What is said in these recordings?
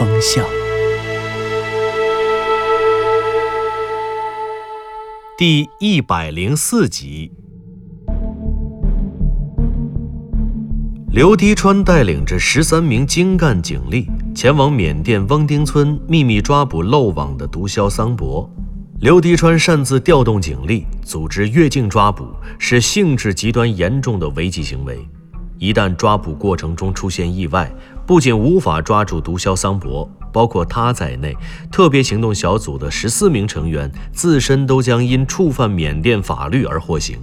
南风向》第一百零四集。刘迪川带领着十三名精干警力前往缅甸翁丁村秘密抓捕漏网的毒枭桑博。刘迪川擅自调动警力，组织越境抓捕，是性质极端严重的违纪行为。一旦抓捕过程中出现意外，不仅无法抓住毒枭桑博，包括他在内，特别行动小组的十四名成员自身都将因触犯缅甸法律而获刑。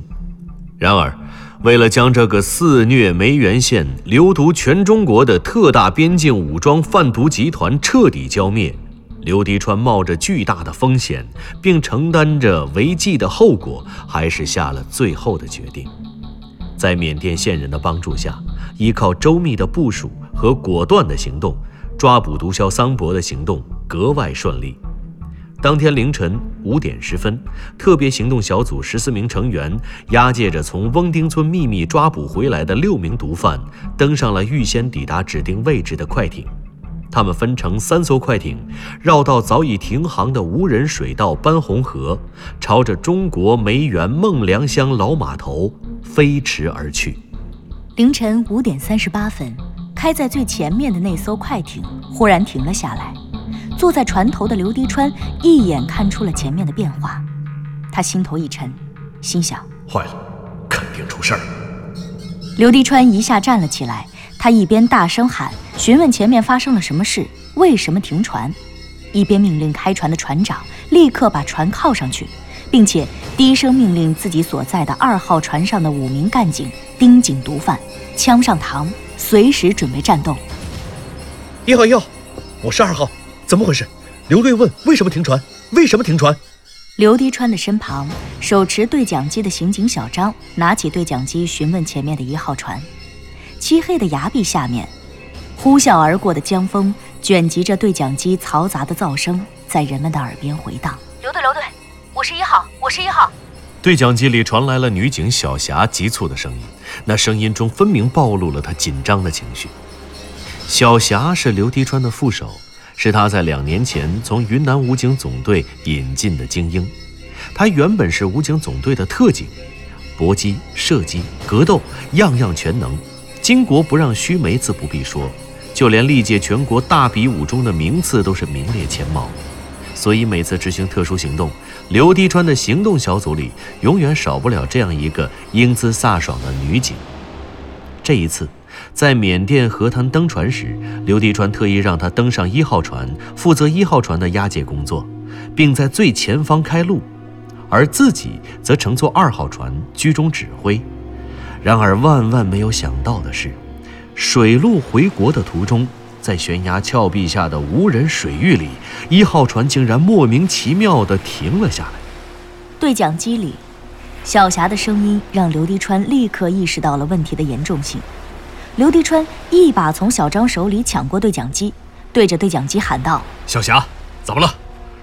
然而，为了将这个肆虐梅园县、流毒全中国的特大边境武装贩毒集团彻底浇灭，刘迪川冒着巨大的风险，并承担着违纪的后果，还是下了最后的决定。在缅甸线人的帮助下，依靠周密的部署和果断的行动，抓捕毒枭桑博的行动格外顺利。当天凌晨五点十分，特别行动小组十四名成员押解着从翁丁村秘密抓捕回来的六名毒贩，登上了预先抵达指定位置的快艇。他们分成三艘快艇，绕到早已停航的无人水道班洪河，朝着中国梅园孟良乡老码头飞驰而去。凌晨五点三十八分，开在最前面的那艘快艇忽然停了下来。坐在船头的刘迪川一眼看出了前面的变化，他心头一沉，心想：坏了，肯定出事儿了。刘迪川一下站了起来，他一边大声喊，询问前面发生了什么事，为什么停船，一边命令开船的船长立刻把船靠上去，并且低声命令自己所在的二号船上的五名干警盯紧毒贩，枪上膛，随时准备战斗。一号一号，我是二号，怎么回事？刘队问为什么停船？为什么停船？刘迪川的身旁，手持对讲机的刑警小张拿起对讲机询问前面的一号船。漆黑的崖壁下面，呼啸而过的江风卷集着对讲机嘈杂的噪声，在人们的耳边回荡。刘队，刘队，我是一号，我是一号。对讲机里传来了女警小霞急促的声音，那声音中分明暴露了她紧张的情绪。小霞是刘迪川的副手，是他在两年前从云南武警总队引进的精英。他原本是武警总队的特警，搏击、射击、格斗，样样全能。巾帼不让须眉自不必说，就连历届全国大比武中的名次都是名列前茅。所以每次执行特殊行动，刘迪川的行动小组里永远少不了这样一个英姿飒爽的女警。这一次，在缅甸河滩登船时，刘迪川特意让她登上一号船，负责一号船的押解工作，并在最前方开路，而自己则乘坐二号船居中指挥。然而，万万没有想到的是，水路回国的途中，在悬崖峭壁下的无人水域里，一号船竟然莫名其妙地停了下来。对讲机里，小霞的声音让刘迪川立刻意识到了问题的严重性。刘迪川一把从小张手里抢过对讲机，对着对讲机喊道：“小霞，怎么了？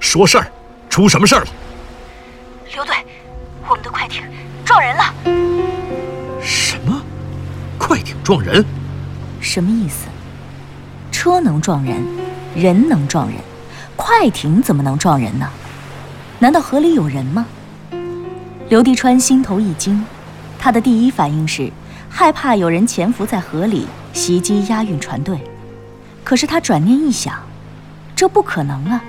说事儿，出什么事儿了？”刘队，我们的快艇撞人了。什么？快艇撞人？什么意思？车能撞人，人能撞人，快艇怎么能撞人呢？难道河里有人吗？刘迪川心头一惊，他的第一反应是害怕有人潜伏在河里袭击押运船队。可是他转念一想，这不可能啊！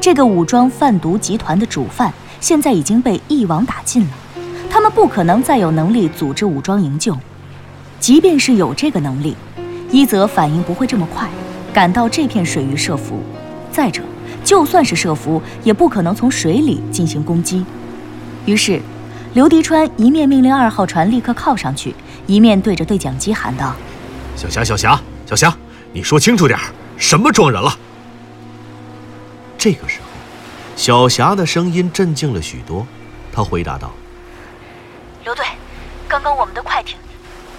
这个武装贩毒集团的主犯现在已经被一网打尽了，他们不可能再有能力组织武装营救。即便是有这个能力，一则反应不会这么快，赶到这片水域设伏；再者，就算是设伏，也不可能从水里进行攻击。于是，刘迪川一面命令二号船立刻靠上去，一面对着对讲机喊道：“小霞，小霞，小霞，你说清楚点，什么撞人了？这个时候，小霞的声音镇静了许多，她回答道：“刘队，刚刚我们的快艇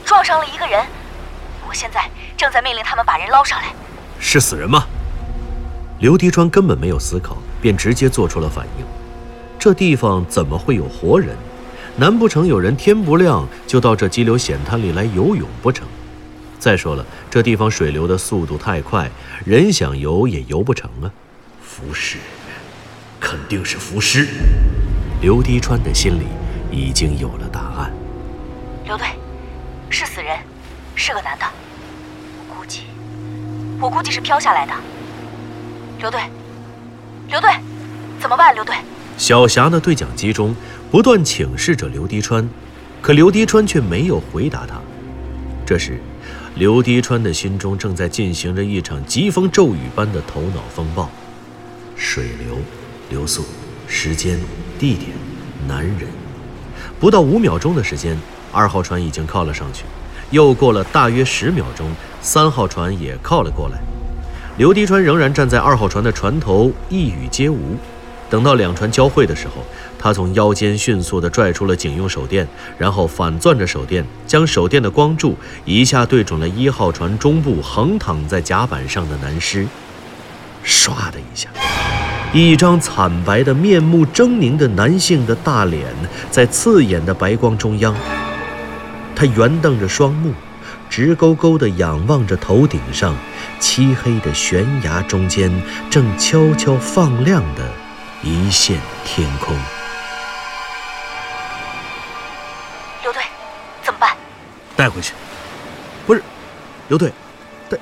撞上了一个人，我现在正在命令他们把人捞上来。是死人吗？”刘迪川根本没有思考，便直接做出了反应。这地方怎么会有活人？难不成有人天不亮就到这激流险滩里来游泳不成？再说了，这地方水流的速度太快，人想游也游不成啊！浮尸，肯定是浮尸。刘迪川的心里已经有了答案。刘队，是死人，是个男的。我估计，是飘下来的。刘队，刘队，怎么办？刘队，小霞的对讲机中不断请示着刘迪川，可刘迪川却没有回答他。这时，刘迪川的心中正在进行着一场疾风骤雨般的头脑风暴。水流、流速、时间、地点、男人，不到五秒钟的时间，二号船已经靠了上去。又过了大约十秒钟，三号船也靠了过来。刘迪川仍然站在二号船的船头，一语皆无。等到两船交汇的时候，他从腰间迅速地拽出了警用手电，然后反攥着手电，将手电的光柱一下对准了一号船中部横躺在甲板上的男尸。唰的一下，一张惨白的、面目狰狞的男性的大脸在刺眼的白光中央，他圆瞪着双目。直勾勾地仰望着头顶上漆黑的悬崖中间正悄悄放亮的一线天空。刘队，怎么办？带回去。不是，刘队，带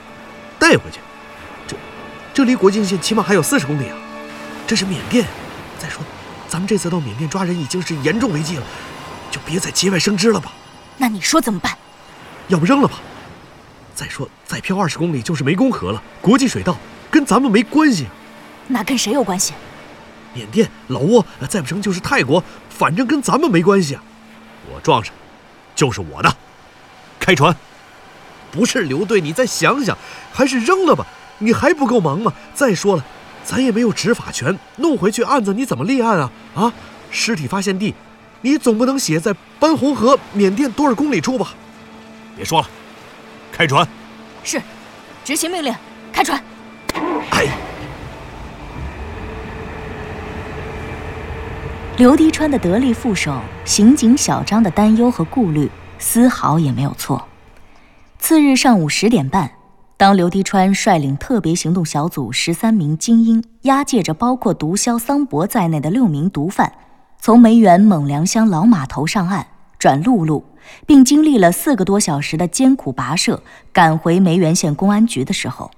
带回去。这这离国境线起码还有四十公里啊！这是缅甸。再说，咱们这次到缅甸抓人已经是严重违纪了，就别再节外生枝了吧。那你说怎么办？要不扔了吧？再说，再漂二十公里就是湄公河了，国际水道，跟咱们没关系。那跟谁有关系？缅甸、老挝，再不成就是泰国，反正跟咱们没关系啊。我撞上，就是我的。开船。不是刘队，你再想想，还是扔了吧。你还不够忙吗？再说了，咱也没有执法权，弄回去案子你怎么立案啊？啊，尸体发现地，你总不能写在班洪河缅甸多少公里处吧？别说了，开船。是，执行命令，开船。哎。刘迪川的得力副手刑警小张的担忧和顾虑丝毫也没有错。次日上午十点半，当刘迪川率领特别行动小组十三名精英押解着包括毒枭桑博在内的六名毒贩，从梅园蒙梁乡老码头上岸，转陆路。并经历了四个多小时的艰苦跋涉，赶回梅园县公安局的时候，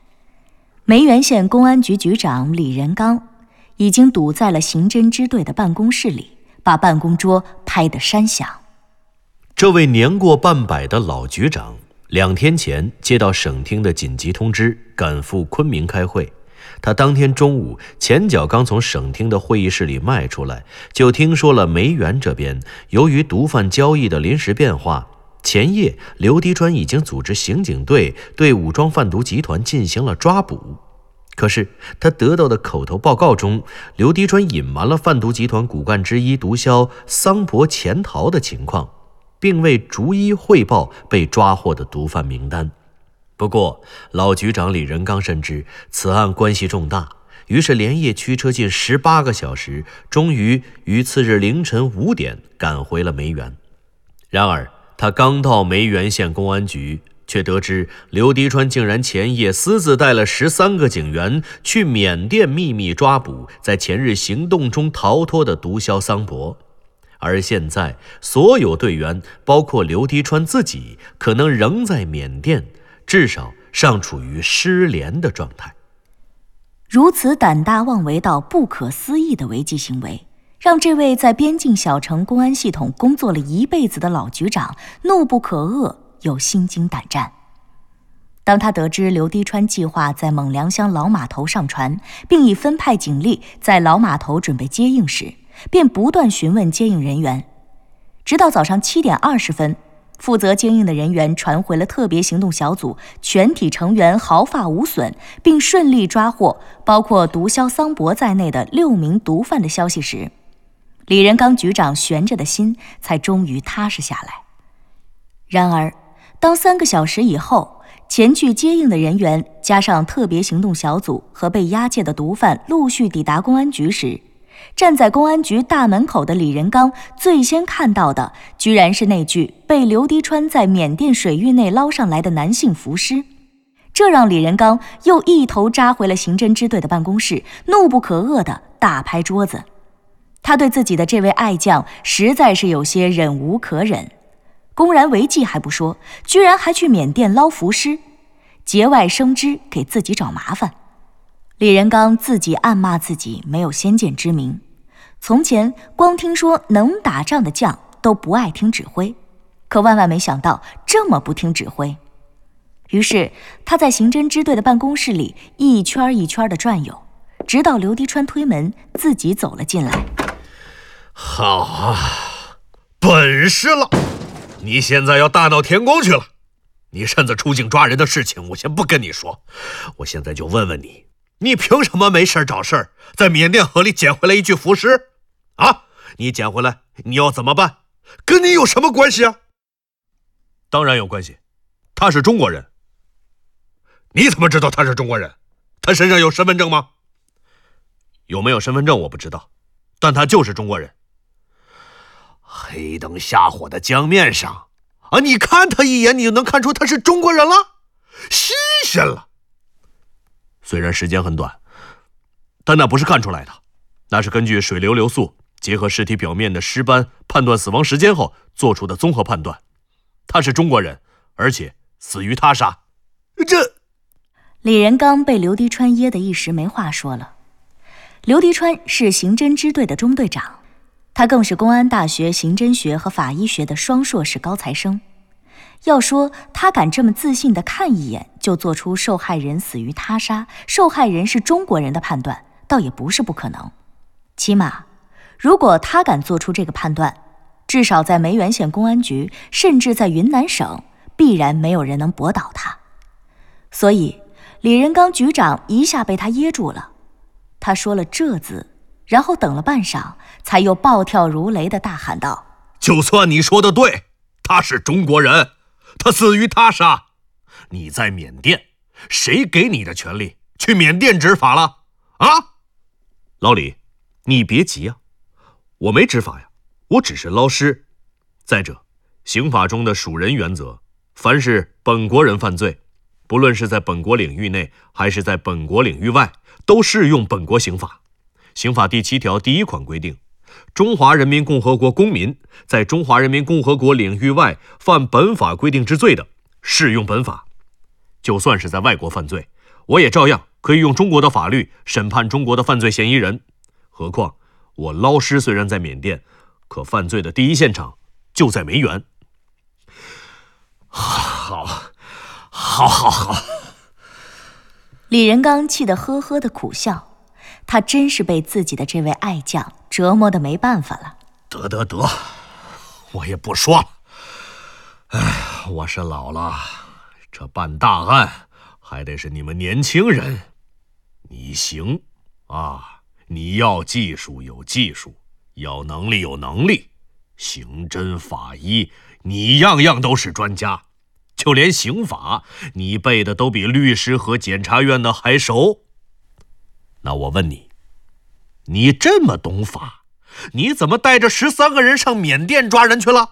梅园县公安局局长李仁刚已经堵在了刑侦支队的办公室里，把办公桌拍得山响。这位年过半百的老局长，两天前接到省厅的紧急通知，赶赴昆明开会。他当天中午前脚刚从省厅的会议室里迈出来，就听说了梅园这边由于毒贩交易的临时变化，前夜刘迪川已经组织刑警队对武装贩毒集团进行了抓捕。可是他得到的口头报告中，刘迪川隐瞒了贩毒集团骨干之一毒枭桑博潜逃的情况，并未逐一汇报被抓获的毒贩名单。不过，老局长李仁刚深知此案关系重大，于是连夜驱车近十八个小时，终于于次日凌晨五点赶回了梅园。然而，他刚到梅园县公安局，却得知刘迪川竟然前夜私自带了十三个警员去缅甸秘密抓捕在前日行动中逃脱的毒枭桑博，而现在所有队员，包括刘迪川自己，可能仍在缅甸。至少尚处于失联的状态。如此胆大妄为到不可思议的违纪行为，让这位在边境小城公安系统工作了一辈子的老局长怒不可遏，又心惊胆战。当他得知刘迪川计划在蒙良乡老码头上船，并已分派警力在老码头准备接应时，便不断询问接应人员，直到早上七点二十分。负责接应的人员传回了特别行动小组全体成员毫发无损，并顺利抓获包括毒枭桑博在内的六名毒贩的消息时，李仁刚局长悬着的心才终于踏实下来。然而，当三个小时以后，前去接应的人员加上特别行动小组和被押解的毒贩陆续抵达公安局时，站在公安局大门口的李仁刚最先看到的，居然是那具被刘迪川在缅甸水域内捞上来的男性浮尸。这让李仁刚又一头扎回了刑侦支队的办公室，怒不可遏地大拍桌子。他对自己的这位爱将实在是有些忍无可忍，公然违纪还不说，居然还去缅甸捞浮尸，节外生枝，给自己找麻烦。李仁刚自己暗骂自己没有先见之明，从前光听说能打仗的将都不爱听指挥，可万万没想到这么不听指挥。于是他在刑侦支队的办公室里一圈一圈的转悠，直到刘迪川推门自己走了进来。好啊，本事了！你现在要大闹天宫去了。你擅自出境抓人的事情，我先不跟你说。我现在就问问你。你凭什么没事找事儿，在缅甸河里捡回来一具浮尸？啊，你捡回来你要怎么办？跟你有什么关系啊？当然有关系，他是中国人。你怎么知道他是中国人？他身上有身份证吗？有没有身份证我不知道，但他就是中国人。黑灯瞎火的江面上，啊，你看他一眼，你就能看出他是中国人了，新鲜了。虽然时间很短，但那不是看出来的，那是根据水流流速结合尸体表面的尸斑判断死亡时间后做出的综合判断。他是中国人，而且死于他杀。这，李仁刚被刘迪川噎得一时没话说了。刘迪川是刑侦支队的中队长，他更是公安大学刑侦学和法医学的双硕士高材生。要说他敢这么自信的看一眼就做出受害人死于他杀、受害人是中国人的判断，倒也不是不可能。起码，如果他敢做出这个判断，至少在梅园县公安局，甚至在云南省，必然没有人能驳倒他。所以，李仁刚局长一下被他噎住了。他说了“这”字，然后等了半晌，才又暴跳如雷的大喊道：“就算你说的对，他是中国人。”他死于他杀，你在缅甸，谁给你的权利去缅甸执法了？啊，老李，你别急啊，我没执法呀，我只是捞尸。再者，刑法中的属人原则，凡是本国人犯罪，不论是在本国领域内还是在本国领域外，都适用本国刑法。刑法第七条第一款规定。中华人民共和国公民在中华人民共和国领域外犯本法规定之罪的，适用本法。就算是在外国犯罪，我也照样可以用中国的法律审判中国的犯罪嫌疑人。何况我捞尸虽然在缅甸，可犯罪的第一现场就在梅园。好，好，好，好。李仁刚气得呵呵的苦笑。他真是被自己的这位爱将折磨的没办法了。得得得，我也不说了。哎，我是老了，这办大案还得是你们年轻人。你行啊，你要技术有技术，要能力有能力，刑侦法医你样样都是专家，就连刑法你背的都比律师和检察院的还熟。那我问你，你这么懂法，你怎么带着十三个人上缅甸抓人去了？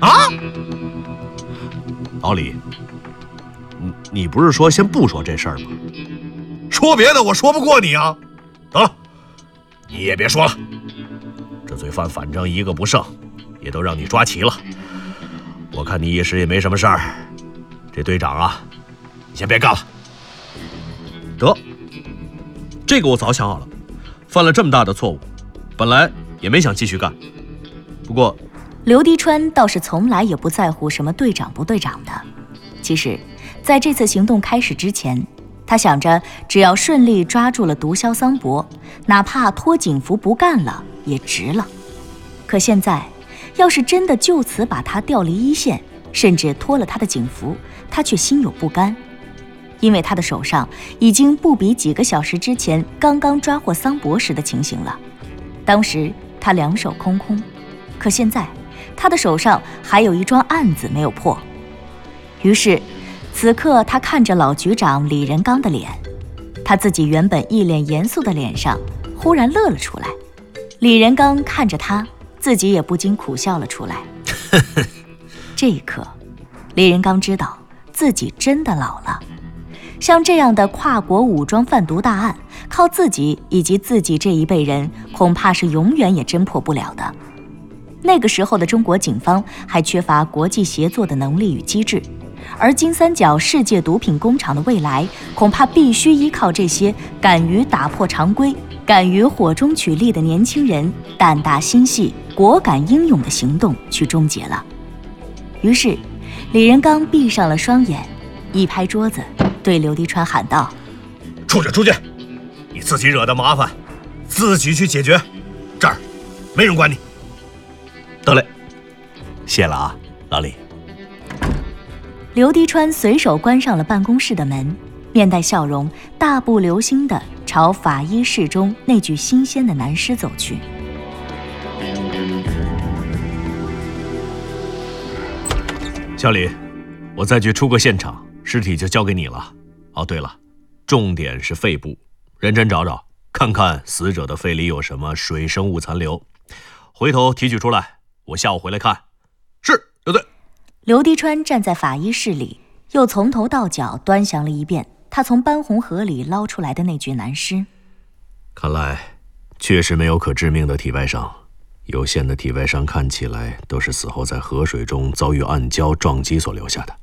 啊，老李，你你不是说先不说这事儿吗？说别的我说不过你啊。得了，你也别说了。这罪犯反正一个不剩，也都让你抓齐了。我看你一时也没什么事儿。这队长啊，你先别干了。得。这个我早想好了，犯了这么大的错误，本来也没想继续干。不过，刘迪川倒是从来也不在乎什么队长不队长的。其实，在这次行动开始之前，他想着只要顺利抓住了毒枭桑博，哪怕脱警服不干了也值了。可现在，要是真的就此把他调离一线，甚至脱了他的警服，他却心有不甘，因为他的手上已经不比几个小时之前刚刚抓获桑博时的情形了。当时他两手空空，可现在他的手上还有一桩案子没有破。于是，此刻他看着老局长李仁刚的脸，他自己原本一脸严肃的脸上忽然乐了出来。李仁刚看着他，自己也不禁苦笑了出来。这一刻，李仁刚知道自己真的老了。像这样的跨国武装贩毒大案，靠自己以及自己这一辈人，恐怕是永远也侦破不了的。那个时候的中国警方还缺乏国际协作的能力与机制，而金三角世界毒品工厂的未来，恐怕必须依靠这些敢于打破常规。敢于火中取栗的年轻人，胆大心细、果敢英勇的行动去终结了。于是，李仁刚闭上了双眼，一拍桌子，对刘迪川喊道：“出去，出去！你自己惹的麻烦，自己去解决，这儿没人管你。”得嘞，谢了啊，老李。刘迪川随手关上了办公室的门，面带笑容，大步流星的。朝法医室中那具新鲜的男尸走去。小李，我再去出个现场，尸体就交给你了。哦，对了，重点是肺部，认真找找，看看死者的肺里有什么水生物残留，回头提取出来，我下午回来看。是，刘队。刘迪川站在法医室里，又从头到脚端详了一遍。他从斑红河里捞出来的那具男尸，看来确实没有可致命的体外伤。有限的体外伤看起来都是死后在河水中遭遇暗礁撞击所留下的。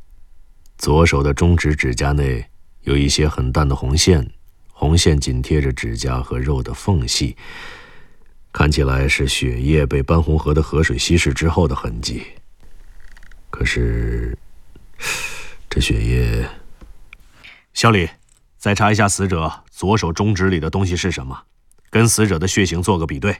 左手的中指指甲内有一些很淡的红线，红线紧贴着指甲和肉的缝隙，看起来是血液被斑红河的河水稀释之后的痕迹。可是，这血液……小李，再查一下死者左手中指里的东西是什么，跟死者的血型做个比对。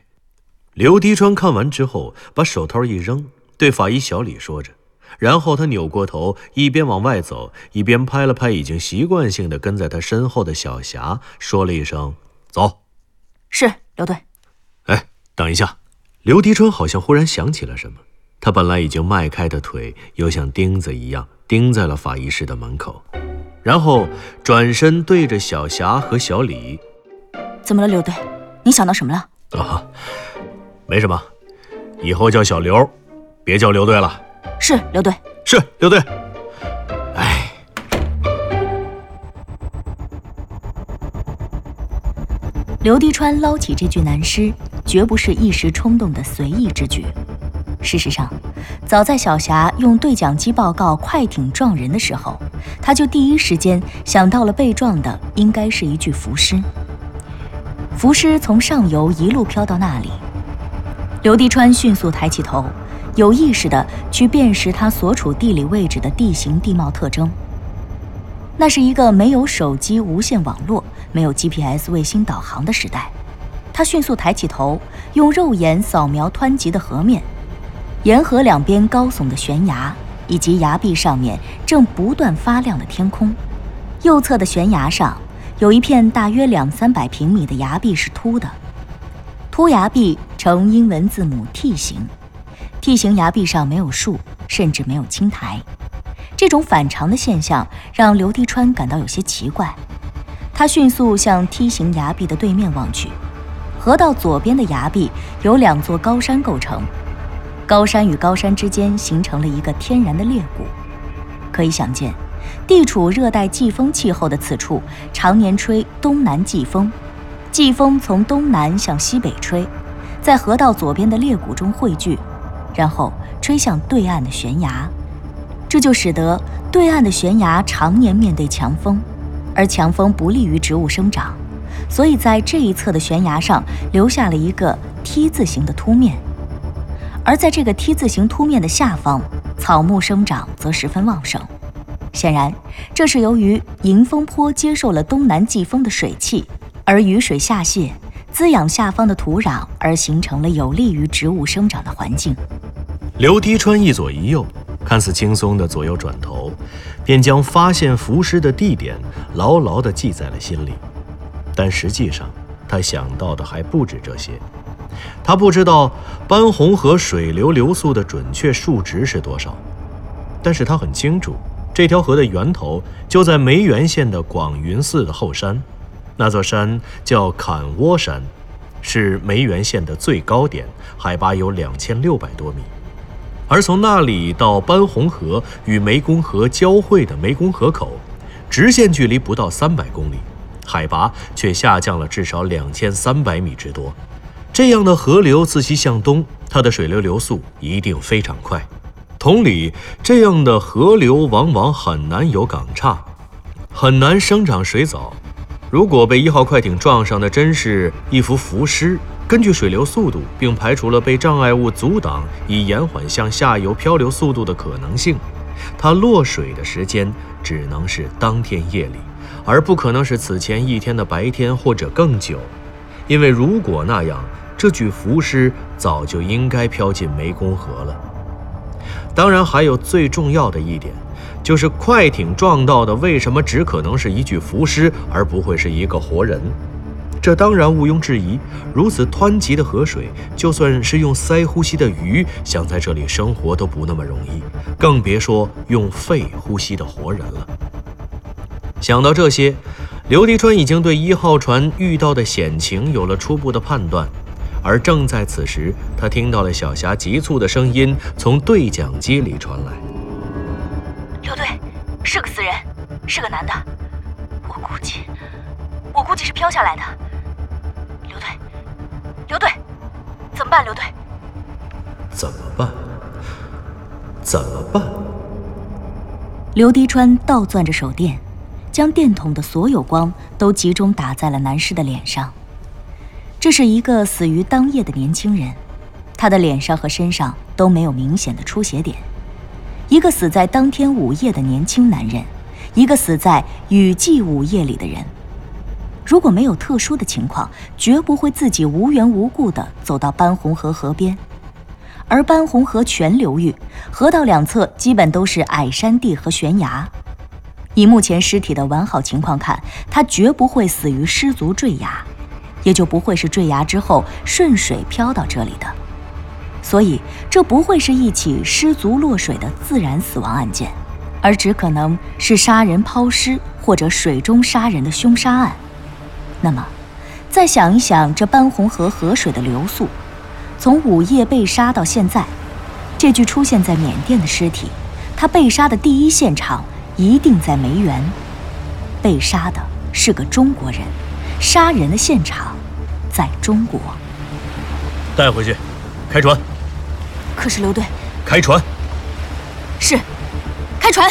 刘迪川看完之后，把手套一扔，对法医小李说着，然后他扭过头，一边往外走，一边拍了拍已经习惯性的跟在他身后的小霞，说了一声：“走。”是刘队。哎，等一下！刘迪春好像忽然想起了什么，他本来已经迈开的腿，又像钉子一样钉在了法医室的门口。然后转身对着小霞和小李：“怎么了，刘队？你想到什么了？”“啊，没什么，以后叫小刘，别叫刘队了。”“是刘队。”“是刘队。”哎，刘迪川捞起这具男尸，绝不是一时冲动的随意之举。事实上，早在小霞用对讲机报告快艇撞人的时候，他就第一时间想到了被撞的应该是一具浮尸。浮尸从上游一路飘到那里，刘迪川迅速抬起头，有意识地去辨识他所处地理位置的地形地貌特征。那是一个没有手机无线网络、没有 GPS 卫星导航的时代。他迅速抬起头，用肉眼扫描湍急的河面。沿河两边高耸的悬崖，以及崖壁上面正不断发亮的天空。右侧的悬崖上，有一片大约两三百平米的崖壁是凸的，凸崖壁呈英文字母 T 形。梯形崖壁上没有树，甚至没有青苔。这种反常的现象让刘迪川感到有些奇怪。他迅速向梯形崖壁的对面望去，河道左边的崖壁由两座高山构成。高山与高山之间形成了一个天然的裂谷，可以想见，地处热带季风气候的此处常年吹东南季风，季风从东南向西北吹，在河道左边的裂谷中汇聚，然后吹向对岸的悬崖，这就使得对岸的悬崖常年面对强风，而强风不利于植物生长，所以在这一侧的悬崖上留下了一个 T 字形的凸面。而在这个 T 字形凸面的下方，草木生长则十分旺盛。显然，这是由于迎风坡接受了东南季风的水汽，而雨水下泄，滋养下方的土壤，而形成了有利于植物生长的环境。刘滴川一左一右，看似轻松的左右转头，便将发现浮尸的地点牢牢地记在了心里。但实际上，他想到的还不止这些。他不知道斑红河水流流速的准确数值是多少，但是他很清楚，这条河的源头就在梅园县的广云寺的后山，那座山叫坎窝山，是梅园县的最高点，海拔有两千六百多米。而从那里到班洪河与湄公河交汇的湄公河口，直线距离不到三百公里，海拔却下降了至少两千三百米之多。这样的河流自西向东，它的水流流速一定非常快。同理，这样的河流往往很难有港岔，很难生长水藻。如果被一号快艇撞上的真是一幅浮尸，根据水流速度，并排除了被障碍物阻挡以延缓向下游漂流速度的可能性，它落水的时间只能是当天夜里，而不可能是此前一天的白天或者更久。因为如果那样，这具浮尸早就应该飘进湄公河了。当然，还有最重要的一点，就是快艇撞到的为什么只可能是一具浮尸，而不会是一个活人？这当然毋庸置疑。如此湍急的河水，就算是用鳃呼吸的鱼，想在这里生活都不那么容易，更别说用肺呼吸的活人了。想到这些，刘迪川已经对一号船遇到的险情有了初步的判断。而正在此时，他听到了小霞急促的声音从对讲机里传来：“刘队，是个死人，是个男的。我估计，我估计是飘下来的。刘队，刘队，怎么办？刘队，怎么办？怎么办？”刘迪川倒攥着手电，将电筒的所有光都集中打在了男尸的脸上。这是一个死于当夜的年轻人，他的脸上和身上都没有明显的出血点。一个死在当天午夜的年轻男人，一个死在雨季午夜里的人，如果没有特殊的情况，绝不会自己无缘无故地走到班洪河河边。而班洪河全流域，河道两侧基本都是矮山地和悬崖。以目前尸体的完好情况看，他绝不会死于失足坠崖。也就不会是坠崖之后顺水漂到这里的，所以这不会是一起失足落水的自然死亡案件，而只可能是杀人抛尸或者水中杀人的凶杀案。那么，再想一想这班洪河河水的流速，从午夜被杀到现在，这具出现在缅甸的尸体，他被杀的第一现场一定在梅园，被杀的是个中国人。杀人的现场，在中国。带回去，开船。可是刘队，开船。是，开船。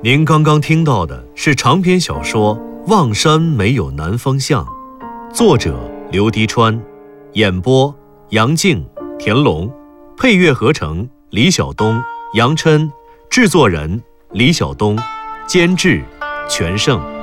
您刚刚听到的是长篇小说《望山没有南方向》，作者。刘迪川，演播杨静、田龙，配乐合成李晓东、杨琛，制作人李晓东，监制全胜。